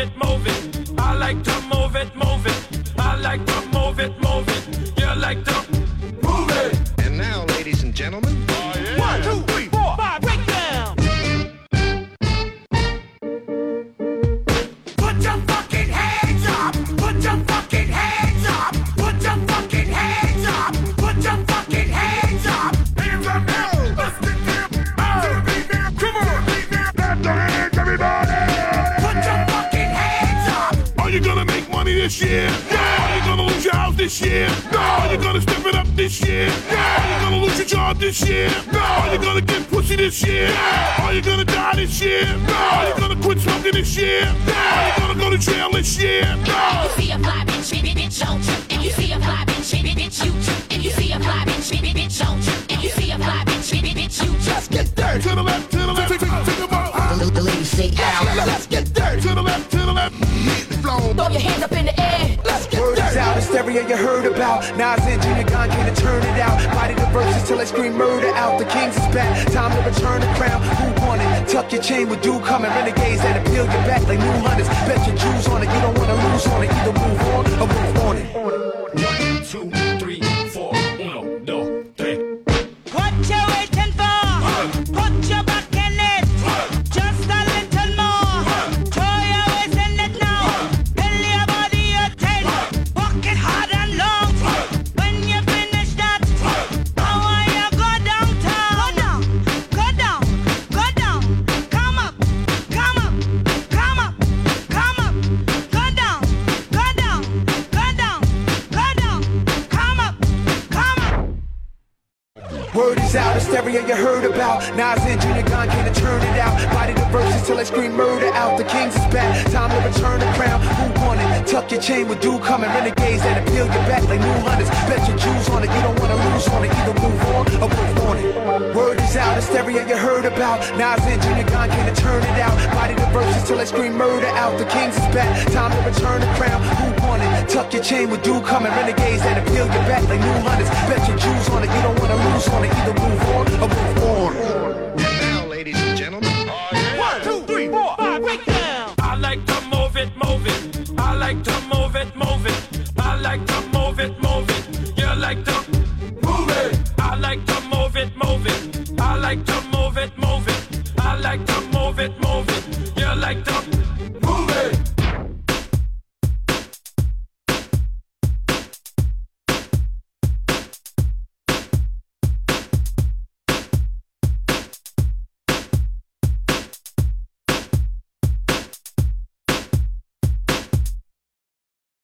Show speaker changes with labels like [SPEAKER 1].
[SPEAKER 1] it, move it. I like to move it, move it. I like to move it, move it. You like to move it.
[SPEAKER 2] And now, ladies and gentlemen, oh,
[SPEAKER 1] One, two,
[SPEAKER 3] this year? Yeah. Are you gonna lose your house this year? No. Are you gonna step it up this year? Yeah. Are you gonna lose your job this year? No. Are you gonna get pussy this year? Yeah. Are you gonna die this year? No. Are you gonna quit smoking this year? Yeah. Are you gonna go to jail this year? No.
[SPEAKER 4] If you see a fly bitch, bitch, bitch, don't you? If you see a fly bitch, bitch, bitch, you too. If you see a fly bitch, bitch, bitch, don't you? If you see a fly bitch, bitch, bitch, you just get dirty.
[SPEAKER 3] To the left, to the left, take, take, take them out.
[SPEAKER 4] The, the ladies say, ow, let's get dirty.
[SPEAKER 3] To the left, to the left. Flow.
[SPEAKER 4] Throw your hands up in the
[SPEAKER 5] hysteria you heard about. Nas and Junior Gong came to turn it out. Body the verses till I scream murder out. The kings is back, time to return the crown. Who won it? Tuck your chain with dude coming. Renegades that appeal your back like new hunters. Bet your Jews on it, you don't wanna lose on it. Word is out, hysteria you heard about. Nas and Junior Gong came to turn it out. Body the verses till I scream murder out. The kings is back, time to return the crown. Who won it? Tuck your chain with dude coming. Renegades that appeal your back like new hunters. Bet your Jews on it, you don't wanna lose on it. Either move on or move on it. Word is out, hysteria you heard about. Nas and Junior Gong came to turn it out. Body the till I scream murder out. The kings is back, time to return the crown. Who won it? Tuck your chain with dude coming. Renegades that appeal your back like new hunters. Bet your Jews on it, you don't wanna lose on it. Either move on or move on.
[SPEAKER 2] now, ladies and gentlemen, oh,
[SPEAKER 1] One, two, three, four, five, break down. I like to move it, move it. I like to move it, move it. I like to move it, move it. You like to move it. I like to move it, move it. I like to move it, move it. Like to